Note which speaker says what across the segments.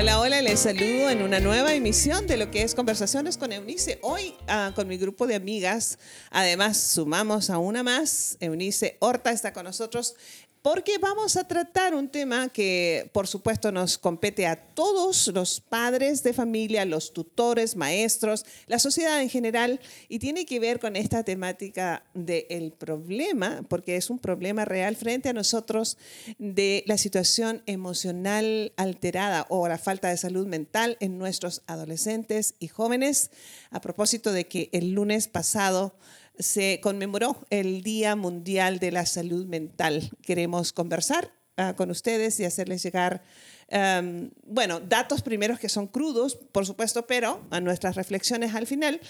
Speaker 1: Hola, hola, les saludo en una nueva emisión de lo que es Conversaciones con Eunice. Hoy ah, con mi grupo de amigas, además sumamos a una más, Eunice Horta está con nosotros porque vamos a tratar un tema que por supuesto nos compete a todos los padres de familia, los tutores, maestros, la sociedad en general y tiene que ver con esta temática del problema, porque es un problema real frente a nosotros de la situación emocional alterada o la falta de salud mental en nuestros adolescentes y jóvenes. A propósito de que el lunes pasado se conmemoró el Día Mundial de la Salud Mental. Queremos conversar ah, con ustedes y hacerles llegar, em, bueno, datos primeros que son crudos, por supuesto, pero a nuestras reflexiones al final.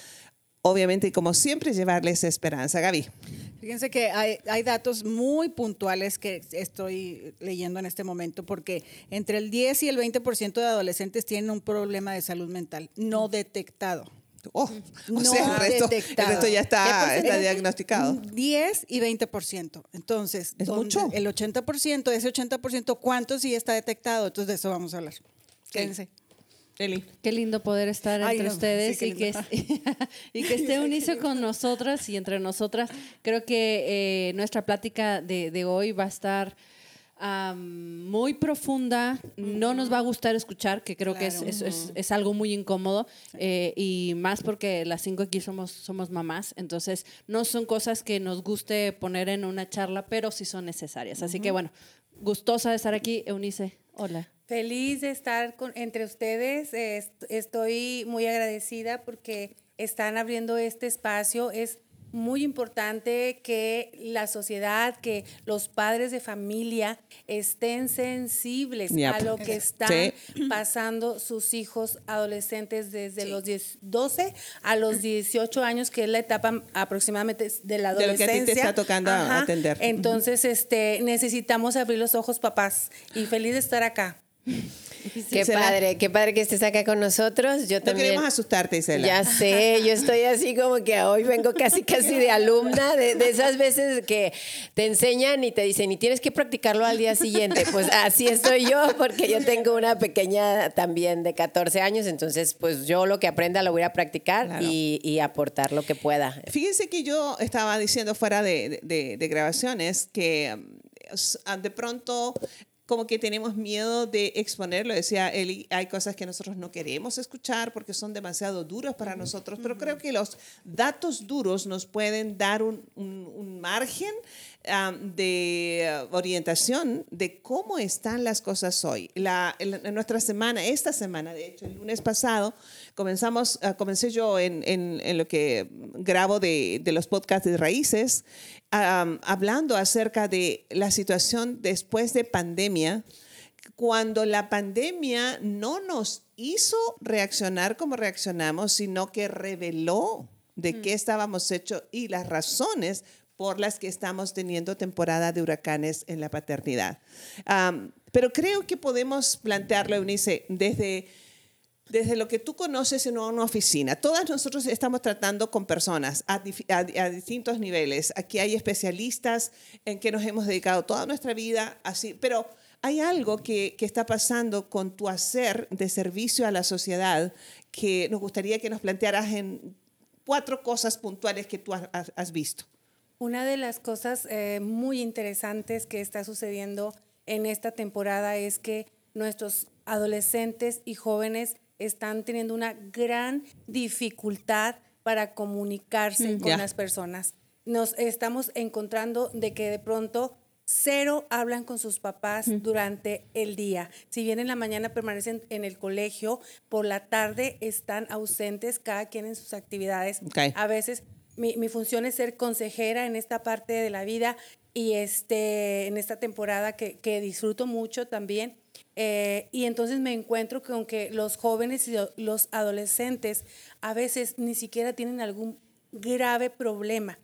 Speaker 1: Obviamente, como siempre, llevarles esperanza. Gaby.
Speaker 2: Fíjense que hay, hay, datos muy puntuales que estoy leyendo en este momento, porque entre el 10 y el 20% de adolescentes tienen un problema de salud mental no detectado.
Speaker 1: Oh, o sea, el resto, ya está, está diagnosticado.
Speaker 2: 10 y 20%. Entonces, ¿Es mucho? el 80%, de ese 80%, ¿cuánto sí está detectado? Entonces, de eso vamos a hablar. Quédense.
Speaker 3: Eli. Qué lindo poder estar entre ustedes y, que, y que esté unido con nosotras y entre nosotras. Creo que eh, nuestra plática de, de hoy va a estar muy profunda, no nos va a gustar escuchar, que creo que es, es, es, algo muy incómodo, eh, y más porque las cinco aquí somos, somos mamás, entonces no son cosas que nos guste poner en una charla, pero sí son necesarias. Así que bueno, gustosa de estar aquí, Eunice. Hola.
Speaker 4: Feliz de estar con, entre ustedes, estoy muy agradecida porque están abriendo este espacio. Es muy importante que la sociedad, que los padres de familia estén sensibles a lo que están pasando sus hijos adolescentes desde los 12 a los 18 años, que es la etapa aproximadamente de la adolescencia.
Speaker 1: De lo que a ti te está tocando atender.
Speaker 4: Entonces, este, necesitamos abrir los ojos, papás, y feliz de estar acá.
Speaker 5: Qué padre, qué padre que estés acá con nosotros. Yo también.
Speaker 1: No queremos asustarte, Isela.
Speaker 5: Ya sé, yo estoy así como que hoy vengo casi, casi de alumna, de, esas veces que te enseñan y te dicen, y tienes que practicarlo al día siguiente. Pues así estoy yo, porque yo tengo una pequeña también de 14 años, entonces pues yo lo que aprenda lo voy a practicar y, aportar lo que pueda.
Speaker 1: Fíjense que yo estaba diciendo fuera de, de grabaciones que um, de pronto como que tenemos miedo de exponerlo. Decía Eli, hay cosas que nosotros no queremos escuchar porque son demasiado duras para nosotros, pero creo que los datos duros nos pueden dar un, un, margen de orientación de cómo están las cosas hoy. La, en, nuestra semana, esta semana, de hecho, el lunes pasado, comenzamos, uh, comencé yo en, en, en, lo que grabo de, de los podcasts de raíces hablando acerca de la situación después de pandemia, cuando la pandemia no nos hizo reaccionar como reaccionamos, sino que reveló de qué estábamos hechos y las razones por las que estamos teniendo temporada de huracanes en la paternidad. pero creo que podemos plantearlo, Eunice, desde desde lo que tú conoces en una oficina. Todas nosotros estamos tratando con personas a, distintos niveles. Aquí hay especialistas en que nos hemos dedicado toda nuestra vida, así, pero hay algo que, está pasando con tu hacer de servicio a la sociedad que nos gustaría que nos plantearas en cuatro cosas puntuales que tú has, visto.
Speaker 4: Una de las cosas eh, muy interesantes que está sucediendo en esta temporada es que nuestros adolescentes y jóvenes están teniendo una gran dificultad para comunicarse mm, con las personas. Nos estamos encontrando de que de pronto cero hablan con sus papás durante el día. Si bien en la mañana permanecen en el colegio, por la tarde están ausentes, cada quien en sus actividades. A veces mi, mi, función es ser consejera en esta parte de la vida y este, en esta temporada que, que disfruto mucho también. Eh, y entonces me encuentro con que los jóvenes y los adolescentes a veces ni siquiera tienen algún grave problema,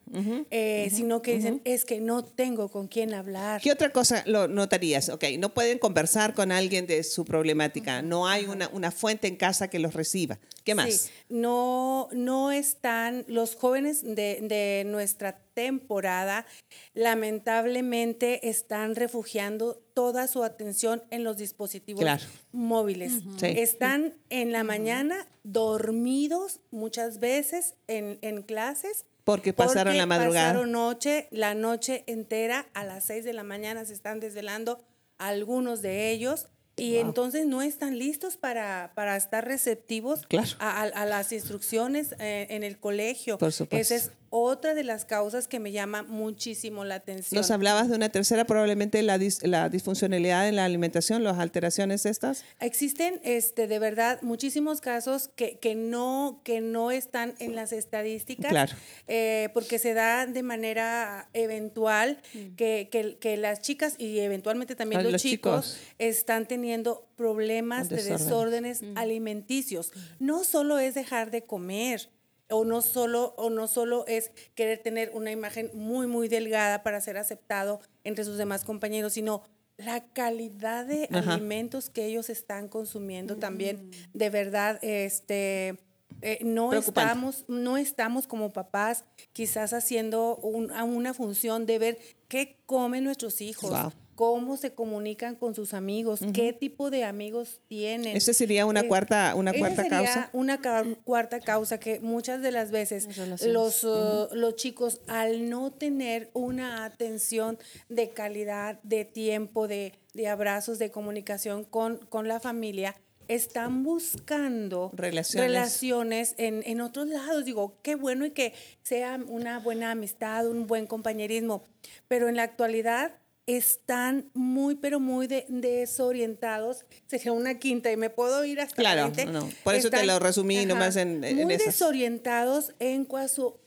Speaker 4: eh, sino que dicen, es que no tengo con quién hablar.
Speaker 1: ¿Qué otra cosa lo notarías? Ok, no pueden conversar con alguien de su problemática, no hay una, una fuente en casa que los reciba. ¿Qué más? Sí,
Speaker 4: no, no están, los jóvenes de, de nuestra temporada lamentablemente están refugiando toda su atención en los dispositivos móviles. Están en la mañana dormidos muchas veces en, en clases.
Speaker 1: Porque pasaron la madrugada.
Speaker 4: Pasaron noche, la noche entera, a las seis de la mañana se están desvelando algunos de ellos y entonces no están listos para, para estar receptivos a, las instrucciones eh, en el colegio.
Speaker 1: Por supuesto.
Speaker 4: Esa es otra de las causas que me llama muchísimo la atención.
Speaker 1: Nos hablabas de una tercera, probablemente la, la disfuncionalidad en la alimentación, las alteraciones estas.
Speaker 4: Existen este, de verdad muchísimos casos que, que, no, que no están en las estadísticas,
Speaker 1: claro.
Speaker 4: Eh, porque se da de manera eventual mm. que, que, que, las chicas y eventualmente también los, chicos, están teniendo problemas de desórdenes mm. alimenticios. No solo es dejar de comer, o no solo o no solo es querer tener una imagen muy muy delgada para ser aceptado entre sus demás compañeros, sino la calidad de alimentos que ellos están consumiendo también. Mm. de verdad este eh, no estamos no estamos como papás quizás haciendo una función de ver qué comen nuestros hijos cómo se comunican con sus amigos, qué tipo de amigos tienen.
Speaker 1: Esa sería una eh, cuarta, una cuarta sería causa.
Speaker 4: Una cuarta causa que muchas de las veces los, uh, los chicos al no tener una atención de calidad, de tiempo, de, de abrazos, de comunicación con, con la familia, están buscando
Speaker 1: relaciones,
Speaker 4: relaciones en, en, otros lados. Digo, qué bueno y que sea una buena amistad, un buen compañerismo, pero en la actualidad están muy, pero muy desorientados. Sería una quinta y me puedo ir hasta
Speaker 1: claro, No, por eso te lo resumí nomás en, en
Speaker 4: Muy desorientados en,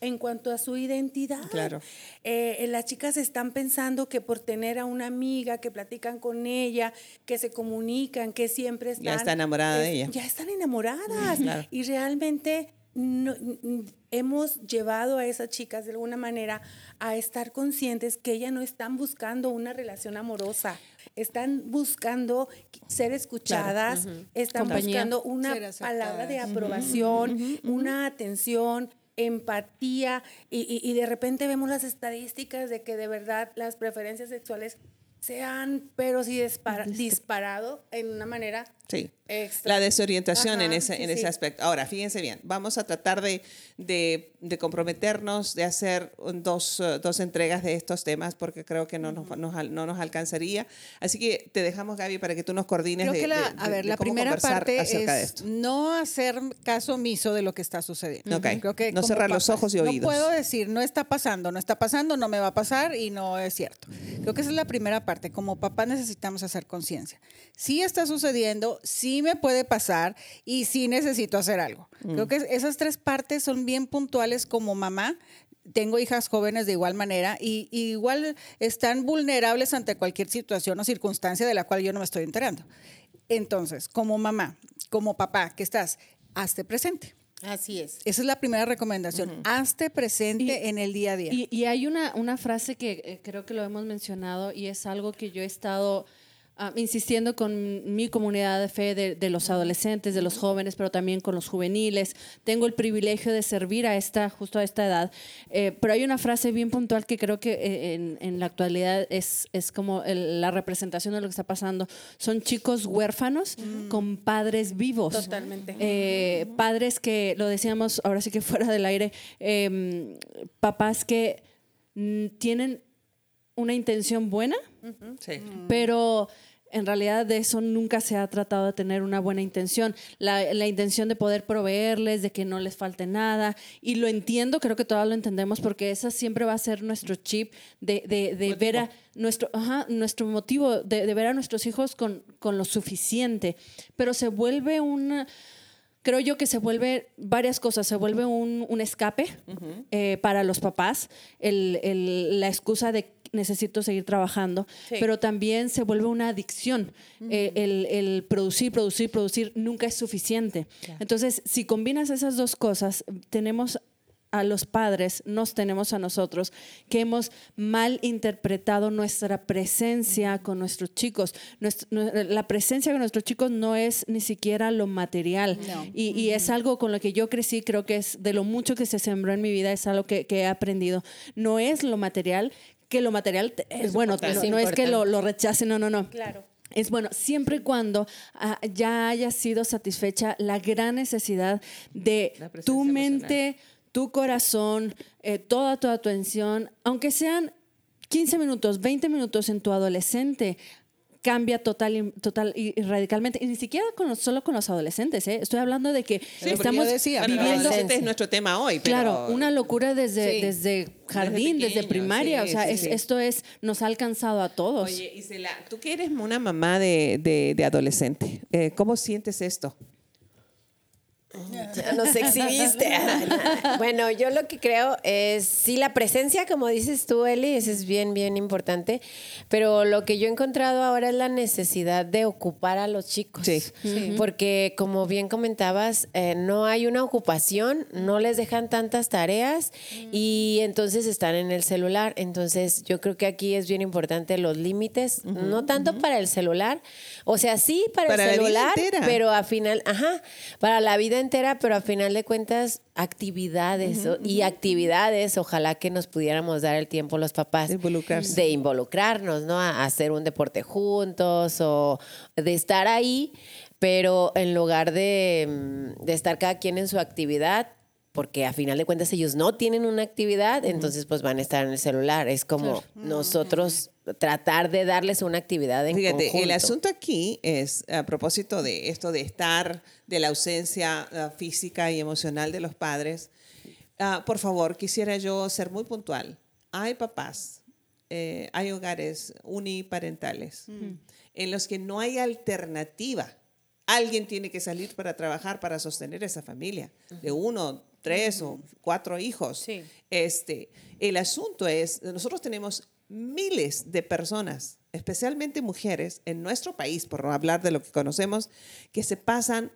Speaker 4: en cuanto a su identidad.
Speaker 1: Claro.
Speaker 4: Eh, las chicas están pensando que por tener a una amiga, que platican con ella, que se comunican, que siempre están...
Speaker 1: Ya está enamorada de ella.
Speaker 4: Ya están enamoradas. Y realmente no, hemos llevado a esas chicas de alguna manera a estar conscientes que ellas no están buscando una relación amorosa, están buscando ser escuchadas, están buscando una palabra de aprobación, una atención, empatía y, y, de repente vemos las estadísticas de que de verdad las preferencias sexuales se han, pero sí disparado en una manera
Speaker 1: Sí. La desorientación en, ese, en ese aspecto. Ahora, fíjense bien, vamos a tratar de, de, de comprometernos, de hacer dos, uh, dos, entregas de estos temas, porque creo que no, nos, no nos alcanzaría. Así que te dejamos, Gaby, para que tú nos coordines.
Speaker 2: Creo que la, a ver, la primera parte es no hacer caso omiso de lo que está sucediendo.
Speaker 1: Creo que no cerrar los ojos y oídos.
Speaker 2: No puedo decir, no está pasando, no está pasando, no me va a pasar y no es cierto. Creo que esa es la primera parte. Como papá necesitamos hacer conciencia. Sí está sucediendo, sí me puede pasar y sí necesito hacer algo. Creo mm. que esas tres partes son bien puntuales como mamá. Tengo hijas jóvenes de igual manera y, igual están vulnerables ante cualquier situación o circunstancia de la cual yo no me estoy enterando. Entonces, como mamá, como papá, que estás, hazte presente.
Speaker 5: Así es.
Speaker 2: Esa es la primera recomendación. Hazte presente en el día a día.
Speaker 3: Y, hay una, una frase que eh, creo que lo hemos mencionado y es algo que yo he estado Ah, insistiendo con mi comunidad de fe de, los adolescentes, de los jóvenes, pero también con los juveniles. Tengo el privilegio de servir a esta, justo a esta edad. Eh, pero hay una frase bien puntual que creo que eh, en, la actualidad es, es como la representación de lo que está pasando. Son chicos huérfanos mm. con padres vivos.
Speaker 4: Totalmente.
Speaker 3: Eh, padres que, lo decíamos ahora sí que fuera del aire, em, papás que mm, tienen una intención buena,
Speaker 1: sí.
Speaker 3: pero en realidad de eso nunca se ha tratado de tener una buena intención. La, la, intención de poder proveerles, de que no les falte nada. Y lo entiendo, creo que todos lo entendemos, porque esa siempre va a ser nuestro chip de, de, de ver a nuestro, ajá, nuestro motivo, de, de, ver a nuestros hijos con, con lo suficiente. Pero se vuelve una creo yo que se vuelve varias cosas. Se vuelve un, un escape eh, para los papás, el, el, la excusa de necesito seguir trabajando, pero también se vuelve una adicción. Eh, el, el, producir, producir, producir nunca es suficiente. Entonces, si combinas esas dos cosas, tenemos a los padres nos tenemos a nosotros, que hemos mal interpretado nuestra presencia con nuestros chicos. la presencia con nuestros chicos no es ni siquiera lo material. Y, es algo con lo que yo crecí, creo que es de lo mucho que se sembró en mi vida, es algo que, he aprendido. No es lo material, que lo material es bueno, no, es que lo, lo rechacen, no, no, no.
Speaker 4: Claro.
Speaker 3: Es bueno, siempre y cuando ah, ya haya sido satisfecha la gran necesidad de tu mente, tu corazón, eh, toda tu atención, aunque sean 15 minutos, 20 minutos en tu adolescente, cambia total y, total y, radicalmente. Y ni siquiera con solo con los adolescentes. ¿eh? Estoy hablando de que estamos viviendo.
Speaker 1: Este es nuestro tema hoy.
Speaker 3: Claro, una locura desde, desde jardín, desde, primaria. o sea, esto es nos ha alcanzado a todos.
Speaker 1: Oye, Isela, tú que eres una mamá de, de, adolescente, eh, ¿cómo sientes esto?
Speaker 5: Ya nos exhibiste. bueno, yo lo que creo es, sí, la presencia, como dices tú, Eli, eso es bien, bien importante, pero lo que yo he encontrado ahora es la necesidad de ocupar a los chicos. Sí. Porque, como bien comentabas, eh, no hay una ocupación, no les dejan tantas tareas y entonces están en el celular. Entonces, yo creo que aquí es bien importante los límites, no tanto para el celular, o sea, sí para, el celular, pero a final, ajá, para la vida entera, pero a final de cuentas, actividades y actividades, ojalá que nos pudiéramos dar el tiempo los papás de involucrarnos, ¿no? A, hacer un deporte juntos o de estar ahí, pero en lugar de, mm, de estar cada quien en su actividad, porque a final de cuentas ellos no tienen una actividad, entonces pues van a estar en el celular. Es como nosotros tratar de darles una actividad en Fíjate,
Speaker 1: el asunto aquí es, a propósito de esto de estar, de la ausencia ah, física y emocional de los padres, ah, por favor, quisiera yo ser muy puntual. Hay papás, eh, hay hogares uniparentales en los que no hay alternativa. Alguien tiene que salir para trabajar para sostener esa familia de uno, tres o cuatro hijos. Este, el asunto es, nosotros tenemos miles de personas, especialmente mujeres, en nuestro país, por no hablar de lo que conocemos, que se pasan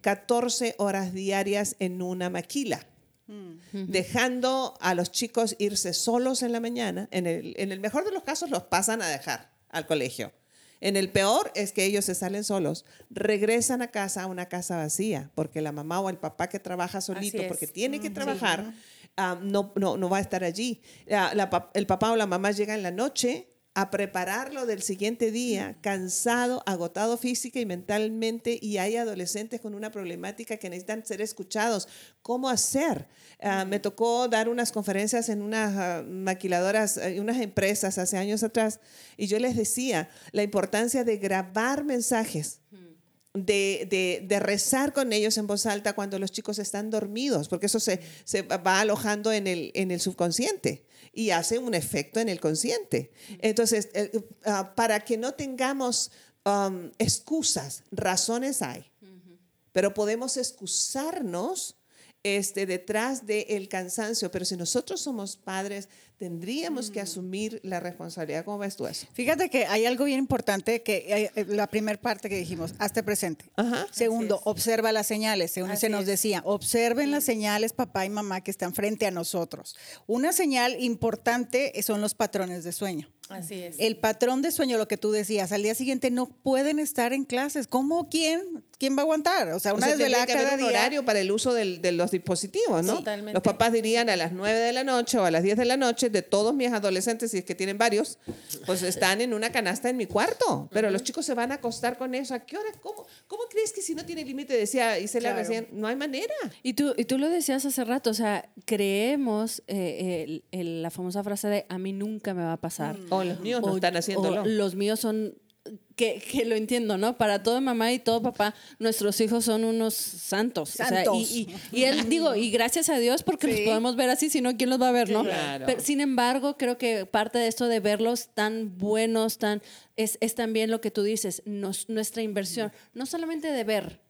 Speaker 1: 14 horas diarias en una maquila. Mm. Dejando a los chicos irse solos en la mañana, en el, en el mejor de los casos los pasan a dejar al colegio en el peor es que ellos se salen solos, regresan a casa, a una casa vacía, porque la mamá o el papá que trabaja solito, porque tiene que trabajar, ah, no, no, no, va a estar allí. el papá o la mamá llega en la noche a prepararlo del siguiente día, cansado, agotado física y mentalmente, y hay adolescentes con una problemática que necesitan ser escuchados. ¿Cómo hacer? Ah, me tocó dar unas conferencias en unas ah, maquiladoras, en eh, unas empresas hace años atrás, y yo les decía la importancia de grabar mensajes de, de, rezar con ellos en voz alta cuando los chicos están dormidos, porque eso se, se va alojando en el, en el subconsciente y hace un efecto en el consciente. Entonces, ah, para que no tengamos um, excusas, razones hay, pero podemos excusarnos este, detrás del cansancio, pero si nosotros somos padres tendríamos que mm. asumir la responsabilidad. ¿Cómo ves tú eso?
Speaker 2: Fíjate que hay algo bien importante que eh, eh, la primera parte que dijimos, hazte presente. Segundo, observa las señales. Según se nos decía, observen las señales papá y mamá que están frente a nosotros. Una señal importante son los patrones de sueño.
Speaker 4: Así es.
Speaker 2: El patrón de sueño, lo que tú decías, al día siguiente no pueden estar en clases. ¿Cómo quién? ¿Quién va a aguantar? O sea, una vez
Speaker 1: desvelada cada un horario para el uso de los dispositivos, ¿no? Totalmente. Los papás dirían a las 9 de la noche o a las 10 de la noche de todos mis adolescentes, si es que tienen varios, pues están en una canasta en mi cuarto. Pero los chicos se van a acostar con eso. ¿A qué hora? ¿Cómo, cómo crees que si no tiene límite? Decía Isela claro. recién, no hay manera.
Speaker 3: Y tú, y tú lo decías hace rato, o sea, creemos eh, la famosa frase de a mí nunca me va a pasar.
Speaker 1: O los míos no están haciéndolo.
Speaker 3: los míos son que, que, lo entiendo, ¿no? Para todo mamá y todo papá, nuestros hijos son unos santos. santos. y, y, él, digo, y gracias a Dios porque los podemos ver así, si no, ¿quién los va a ver, no? Pero, sin embargo, creo que parte de esto de verlos tan buenos, tan es, es también lo que tú dices, nos, nuestra inversión, no solamente de ver,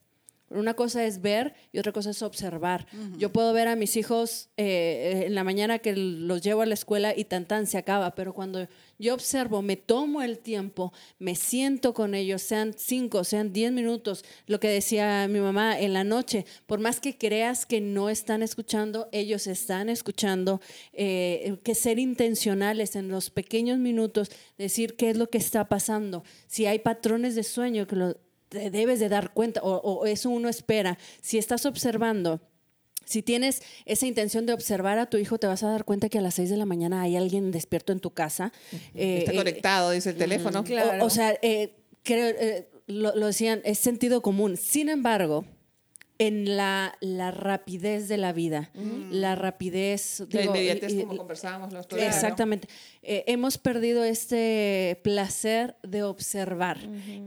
Speaker 3: Una cosa es ver y otra cosa es observar. Yo puedo ver a mis hijos eh, en la mañana que los llevo a la escuela y tan tan se acaba, pero cuando yo observo, me tomo el tiempo, me siento con ellos, sean cinco, sean diez minutos, lo que decía mi mamá en la noche, por más que creas que no están escuchando, ellos están escuchando, eh, que ser intencionales en los pequeños minutos, decir qué es lo que está pasando, si hay patrones de sueño que lo, te debes de dar cuenta o, o eso uno espera, si estás observando si tienes esa intención de observar a tu hijo, te vas a dar cuenta que a las 6 de la mañana hay alguien despierto en tu casa.
Speaker 1: Eh, Está conectado, dice el teléfono.
Speaker 3: Claro. O, sea, eh, creo, eh, lo, lo, decían, es sentido común. Sin embargo, en la, la, rapidez de la vida, mm. la rapidez...
Speaker 1: La inmediatez, como conversábamos
Speaker 3: Exactamente. Eh, hemos perdido este placer de observar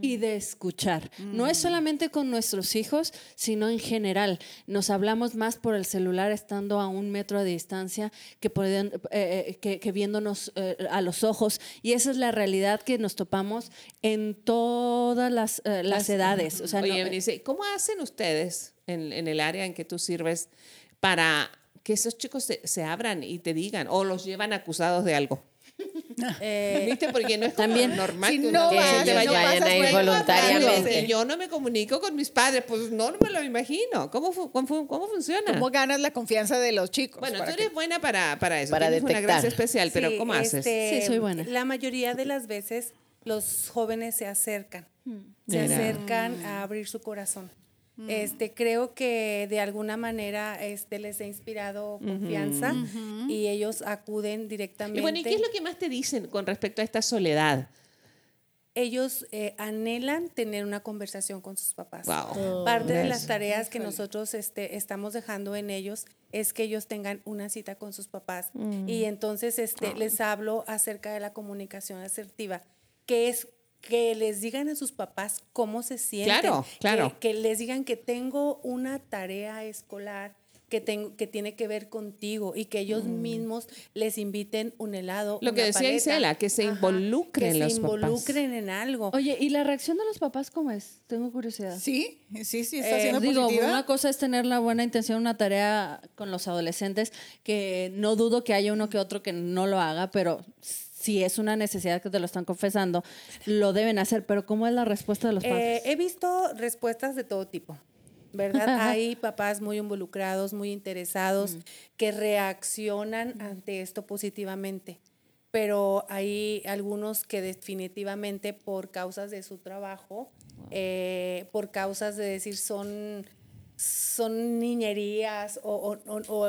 Speaker 3: y de escuchar. No es mm. solamente con nuestros hijos, sino en general. Nos hablamos más por el celular estando a un metro de distancia que, eh, eh, que, que, viéndonos a los ojos. Y esa es la realidad que nos topamos en todas las, las, edades.
Speaker 1: O sea, Oye, dice, ¿cómo hacen ustedes? En, el área en que tú sirves para que esos chicos se, abran y te digan o los llevan acusados de algo? Eh, ¿Viste? Porque no es También, normal
Speaker 5: que, no se vayan a ir voluntariamente.
Speaker 1: yo no me comunico con mis padres, pues no, me lo imagino. ¿Cómo, cómo, cómo, funciona?
Speaker 2: ¿Cómo ganas la confianza de los chicos?
Speaker 1: Bueno, tú eres buena para, para eso. Para Tienes una gracia especial, pero ¿cómo haces?
Speaker 4: Este, sí, soy buena. La mayoría de las veces los jóvenes se acercan. Hmm. Se acercan a abrir su corazón. Mm. Este, creo que de alguna manera este, les ha inspirado confianza y ellos acuden directamente.
Speaker 1: Y bueno, ¿y qué es lo que más te dicen con respecto a esta soledad?
Speaker 4: Ellos eh, anhelan tener una conversación con sus papás. Oh, Parte de las tareas que nosotros este, estamos dejando en ellos es que ellos tengan una cita con sus papás. Mm. Y entonces este, les hablo acerca de la comunicación asertiva, que es que les digan a sus papás cómo se sienten.
Speaker 1: Claro, claro.
Speaker 4: Que, les digan que tengo una tarea escolar que, tengo, que tiene que ver contigo y que ellos mm. mismos les inviten un helado.
Speaker 1: Lo que decía Isela, que se involucren
Speaker 4: que
Speaker 1: los
Speaker 4: se involucren en algo.
Speaker 3: Oye, ¿y la reacción de los papás cómo es? Tengo curiosidad.
Speaker 2: Sí, sí, sí, está eh,
Speaker 3: digo, Una cosa es tener la buena intención, una tarea con los adolescentes, que no dudo que haya uno que otro que no lo haga, pero si es una necesidad que te lo están confesando, lo deben hacer. Pero ¿cómo es la respuesta de los padres?
Speaker 4: Eh, he visto respuestas de todo tipo. ¿Verdad? Hay papás muy involucrados, muy interesados, mm. que reaccionan ante esto positivamente pero hay algunos que definitivamente por causas de su trabajo, eh, por causas de decir son, son niñerías o,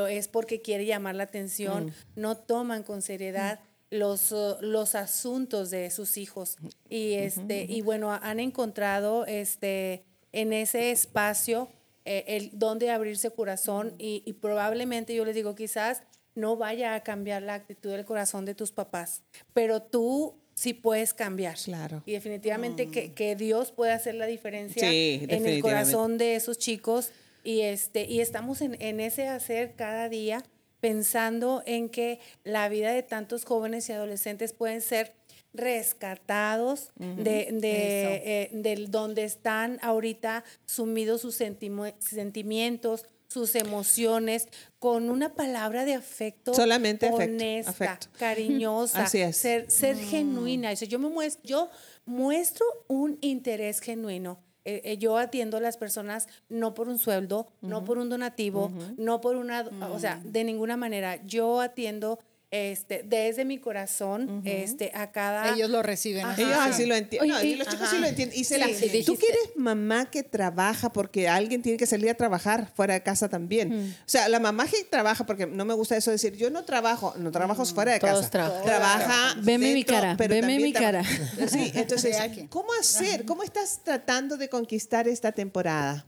Speaker 4: es porque quiere llamar la atención, mm. no toman con seriedad los, los asuntos de sus hijos. Y, este, y bueno, han encontrado este, en ese espacio eh, el donde abrirse corazón y, probablemente yo les digo, quizás no vaya a cambiar la actitud del corazón de tus papás, pero tú sí puedes cambiar.
Speaker 1: Claro.
Speaker 4: Y definitivamente que, que, Dios puede hacer la diferencia en el corazón de esos chicos. Y, este, y estamos en, en ese hacer cada día pensando en que la vida de tantos jóvenes y adolescentes pueden ser rescatados de, de, donde están ahorita sumidos sus sentimientos, sus emociones, con una palabra de afecto
Speaker 1: Solamente
Speaker 4: honesta, cariñosa, ser, ser mm. genuina. Yo, me muestro, yo muestro un interés genuino eh, eh, yo atiendo a las personas no por un sueldo, no por un donativo, no por una, o sea, mm. de ninguna manera. Yo atiendo este, desde mi corazón, este, a cada...
Speaker 2: Ellos lo reciben.
Speaker 1: Ellos así lo entienden. No, los chicos sí lo entienden. Y se la, tú quieres mamá que trabaja porque alguien tiene que salir a trabajar fuera de casa también. O sea, la mamá que trabaja, porque no me gusta eso decir, yo no trabajo, no trabajo fuera de casa. Trabaja
Speaker 3: Veme mi cara, veme mi cara.
Speaker 1: Sí, entonces, ¿cómo hacer? ¿Cómo estás tratando de conquistar esta temporada?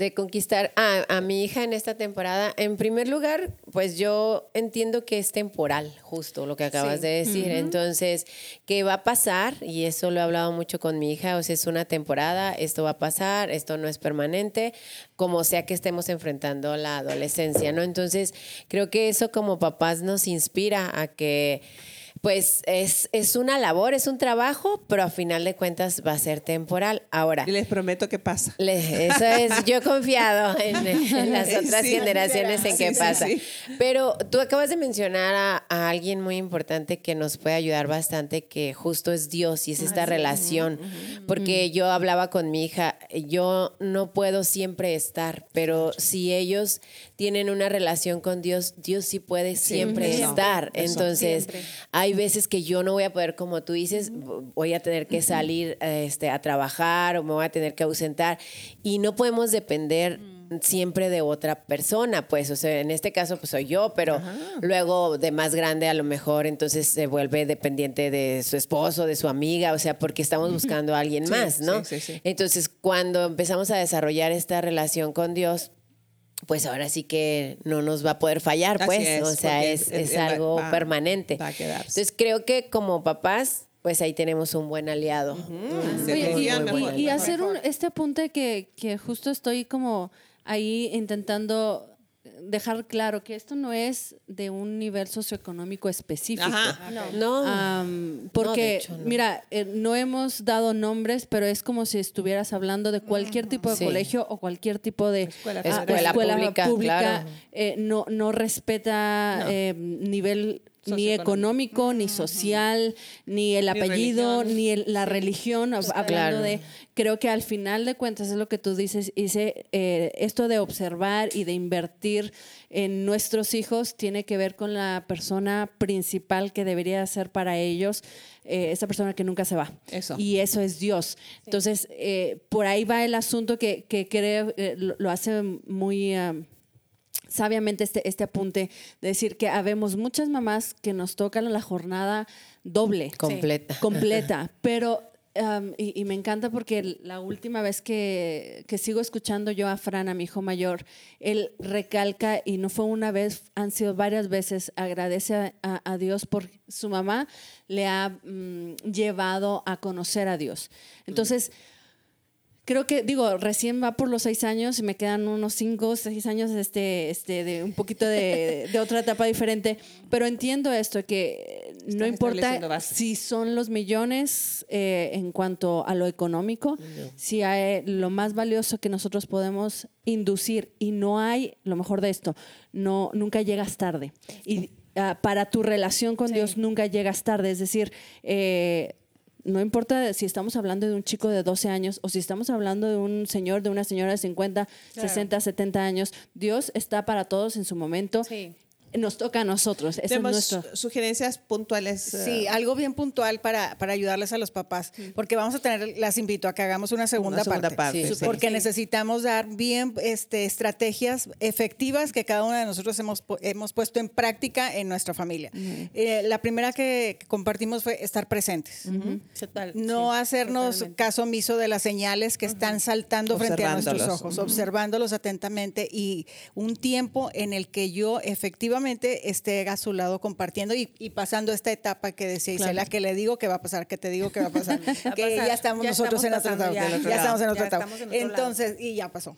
Speaker 5: De conquistar a, mi hija en esta temporada, en primer lugar, pues yo entiendo que es temporal, justo lo que acabas de decir. Entonces, ¿qué va a pasar? Y eso lo he hablado mucho con mi hija, o sea, es una temporada, esto va a pasar, esto no es permanente, como sea que estemos enfrentando la adolescencia, ¿no? Entonces, creo que eso como papás nos inspira a que pues es, es una labor, es un trabajo, pero a final de cuentas va a ser temporal. Ahora.
Speaker 1: Y les prometo que pasa.
Speaker 5: eso es, yo he confiado en, las otras generaciones en que pasa. pero tú acabas de mencionar a, alguien muy importante que nos puede ayudar bastante, que justo es Dios y es esta relación. Porque yo hablaba con mi hija, yo no puedo siempre estar, pero si ellos tienen una relación con Dios, Dios sí puede siempre estar. Entonces, hay hay veces que yo no voy a poder, como tú dices, voy a tener que salir este, a trabajar o me voy a tener que ausentar. Y no podemos depender siempre de otra persona, pues, o sea, en este caso pues soy yo, pero luego de más grande a lo mejor entonces se vuelve dependiente de su esposo, de su amiga, o sea, porque estamos buscando a alguien más, ¿no? entonces, cuando empezamos a desarrollar esta relación con Dios, pues ahora sí que no nos va a poder fallar, pues, o sea, es, algo permanente. Entonces creo que como papás, pues ahí tenemos un buen aliado.
Speaker 3: y, hacer un, este apunte que, que justo estoy como ahí intentando dejar claro que esto no es de un nivel socioeconómico específico. No. porque, mira, eh, no hemos dado nombres, pero es como si estuvieras hablando de cualquier tipo de colegio o cualquier tipo de escuela, pública. Eh, no, no respeta eh, nivel ni económico, ni social, ni el apellido, ni, la religión, hablando de, creo que al final de cuentas es lo que tú dices, hice, eh, esto de observar y de invertir en nuestros hijos tiene que ver con la persona principal que debería ser para ellos, eh, esa persona que nunca se va. Eso. Y eso es Dios. Entonces, eh, por ahí va el asunto que, que creo, lo hace muy sabiamente este, este apunte de decir que habemos muchas mamás que nos tocan la jornada doble.
Speaker 5: Completa.
Speaker 3: Completa. Pero, y, me encanta porque la última vez que, que, sigo escuchando yo a Fran, a mi hijo mayor, él recalca, y no fue una vez, han sido varias veces, agradece a, Dios por su mamá le ha mm, llevado a conocer a Dios. Entonces, creo que, digo, recién va por los seis años y me quedan unos cinco, seis años este, este, de un poquito de, otra etapa diferente, pero entiendo esto, que no importa si son los millones eh, en cuanto a lo económico, si hay lo más valioso que nosotros podemos inducir y no hay, lo mejor de esto, no, nunca llegas tarde. Y ah, para tu relación con Dios nunca llegas tarde, es decir, eh, no importa si estamos hablando de un chico de 12 años o si estamos hablando de un señor, de una señora de 50, 60, 70 años, Dios está para todos en su momento. Sí nos toca a nosotros.
Speaker 1: Tenemos sugerencias puntuales.
Speaker 2: Sí, eh, algo bien puntual para, para ayudarles a los papás, porque vamos a tener, las invito a que hagamos una segunda, parte, porque necesitamos dar bien este, estrategias efectivas que cada uno de nosotros hemos, hemos puesto en práctica en nuestra familia. Eh, la primera que compartimos fue estar presentes. No hacernos caso omiso de las señales que están saltando frente a nuestros ojos, observándolos atentamente y un tiempo en el que yo efectivamente esté a su lado compartiendo y, pasando esta etapa que decía Isela, que le digo que va a pasar, que te digo que va a pasar, que ya estamos nosotros en otra etapa. Ya, estamos en otra etapa. Entonces, y ya pasó.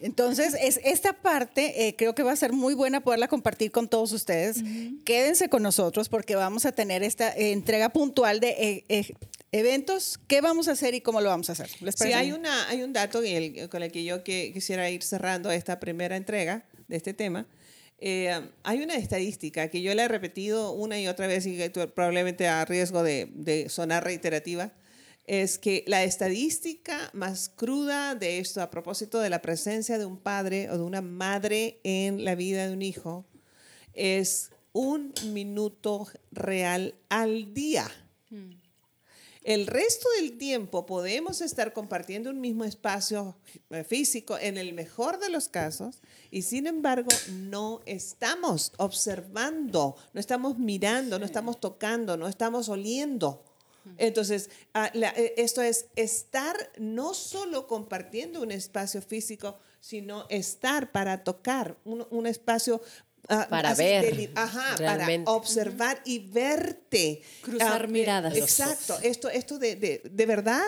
Speaker 2: Entonces, es, esta parte eh, creo que va a ser muy buena poderla compartir con todos ustedes. Quédense con nosotros porque vamos a tener esta eh, entrega puntual de eh, eventos, qué vamos a hacer y cómo lo vamos a hacer.
Speaker 1: sí, hay, una, hay un dato con el que yo quisiera ir cerrando esta primera entrega de este tema. Eh, hay una estadística que yo le he repetido una y otra vez y probablemente a riesgo de, sonar reiterativa, es que la estadística más cruda de esto a propósito de la presencia de un padre o de una madre en la vida de un hijo es un minuto real al día. Hmm. El resto del tiempo podemos estar compartiendo un mismo espacio eh, físico en el mejor de los casos y sin embargo no estamos observando, no estamos mirando, no estamos tocando, no estamos oliendo. Entonces, ah, eh, esto es estar no solo compartiendo un espacio físico, sino estar para tocar un espacio
Speaker 5: Ah, para ver.
Speaker 1: ajá, para observar y verte.
Speaker 3: Cruzar ah, miradas.
Speaker 1: Exacto. Esto, esto de, de, de, verdad,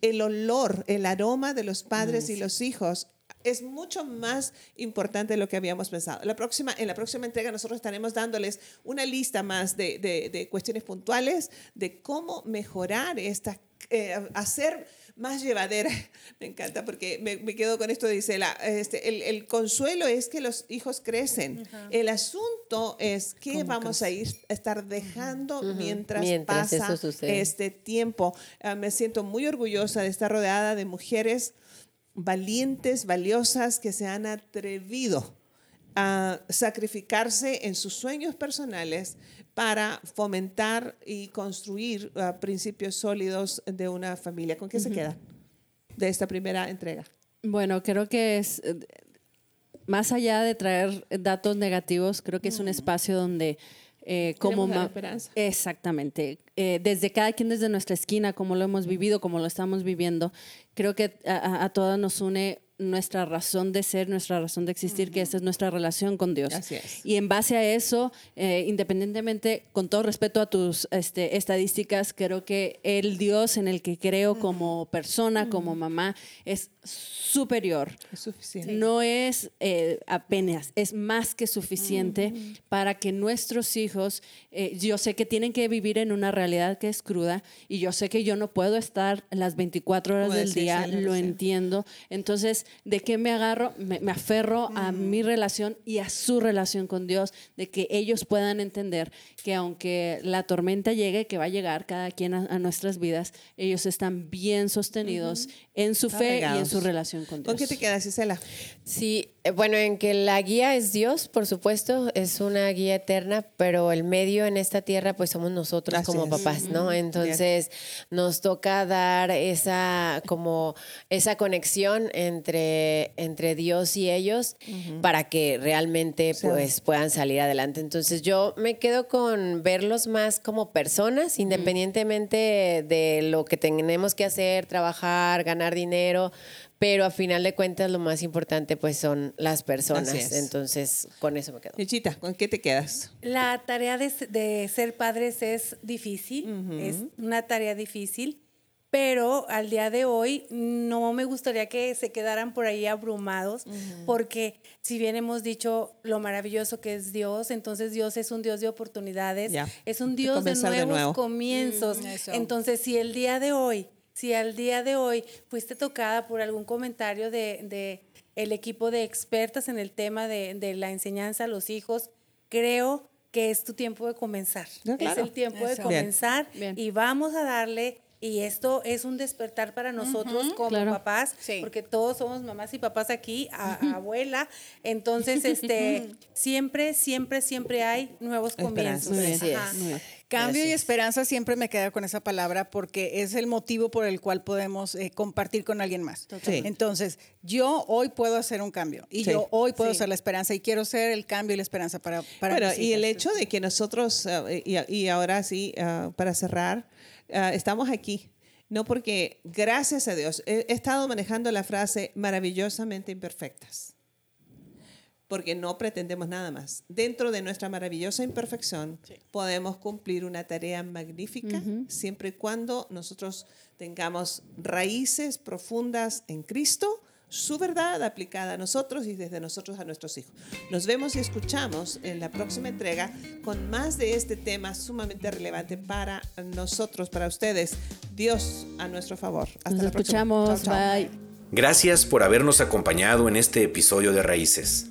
Speaker 1: el olor, el aroma de los padres y los hijos es mucho más importante de lo que habíamos pensado. La próxima, en la próxima entrega nosotros estaremos dándoles una lista más de, de, cuestiones puntuales de cómo mejorar esta, eh, hacer más llevadera. Me encanta porque me, me quedo con esto, dice, la, este, el, el, consuelo es que los hijos crecen. El asunto es qué vamos a ir a estar dejando mientras, pasa este tiempo. Ah, me siento muy orgullosa de estar rodeada de mujeres valientes, valiosas, que se han atrevido a sacrificarse en sus sueños personales para fomentar y construir uh, principios sólidos de una familia. ¿Con qué se queda de esta primera entrega?
Speaker 3: Bueno, creo que es, eh, más allá de traer datos negativos, creo que es un espacio donde eh, como
Speaker 1: esperanza.
Speaker 3: Exactamente. Eh, desde cada quien desde nuestra esquina, como lo hemos vivido, como lo estamos viviendo, creo que a, a todas nos une nuestra razón de ser, nuestra razón de existir, que esa es nuestra relación con Dios. Y en base a eso, eh, independientemente, con todo respeto a tus este, estadísticas, creo que el Dios en el que creo como persona, como mamá, es superior.
Speaker 1: Es suficiente.
Speaker 3: No es eh, apenas, es más que suficiente para que nuestros hijos, eh, yo sé que tienen que vivir en una realidad que es cruda y yo sé que yo no puedo estar las 24 horas del día, lo entiendo. Entonces, ¿de qué me agarro? Me, aferro a mi relación y a su relación con Dios, de que ellos puedan entender que aunque la tormenta llegue, que va a llegar cada quien a, nuestras vidas, ellos están bien sostenidos en su fe y en su relación con Dios.
Speaker 1: ¿Con qué te quedas, Isela?
Speaker 5: Sí, eh, bueno, en que la guía es Dios, por supuesto, es una guía eterna, pero el medio en esta tierra, pues somos nosotros como papás, ¿no? Entonces nos toca dar esa como esa conexión entre, entre Dios y ellos para que realmente pues puedan salir adelante. Entonces yo me quedo con verlos más como personas, independientemente de lo que tenemos que hacer, trabajar, ganar dinero, pero a final de cuentas lo más importante pues son las personas. Entonces, con eso me quedo.
Speaker 1: Michita, ¿con qué te quedas?
Speaker 4: La tarea de, ser padres es difícil, es una tarea difícil, pero al día de hoy no me gustaría que se quedaran por ahí abrumados, porque si bien hemos dicho lo maravilloso que es Dios, entonces Dios es un Dios de oportunidades, es un Dios de, nuevos comienzos. Mm, entonces, si el día de hoy si al día de hoy fuiste tocada por algún comentario de, el equipo de expertas en el tema de, la enseñanza a los hijos, creo que es tu tiempo de comenzar. Es el tiempo de comenzar y vamos a darle y esto es un despertar para nosotros como papás, porque todos somos mamás y papás aquí, abuela. Entonces, este, siempre, siempre, siempre hay nuevos comienzos.
Speaker 2: Cambio y esperanza siempre me queda con esa palabra porque es el motivo por el cual podemos eh, compartir con alguien más. Entonces, yo hoy puedo hacer un cambio y yo hoy puedo ser la esperanza y quiero ser el cambio y la esperanza para, para
Speaker 1: Bueno, y el hecho de que nosotros, eh, y, ahora sí, ah, para cerrar, Ah, estamos aquí. No porque, gracias a Dios, he, estado manejando la frase maravillosamente imperfectas. Porque no pretendemos nada más. Dentro de nuestra maravillosa imperfección podemos cumplir una tarea magnífica siempre y cuando nosotros tengamos raíces profundas en Cristo su verdad aplicada a nosotros y desde nosotros a nuestros hijos. Nos vemos y escuchamos en la próxima entrega con más de este tema sumamente relevante para nosotros, para ustedes. Dios a nuestro favor.
Speaker 3: Hasta Nos escuchamos. Bye.
Speaker 6: Gracias por habernos acompañado en este episodio de Raíces.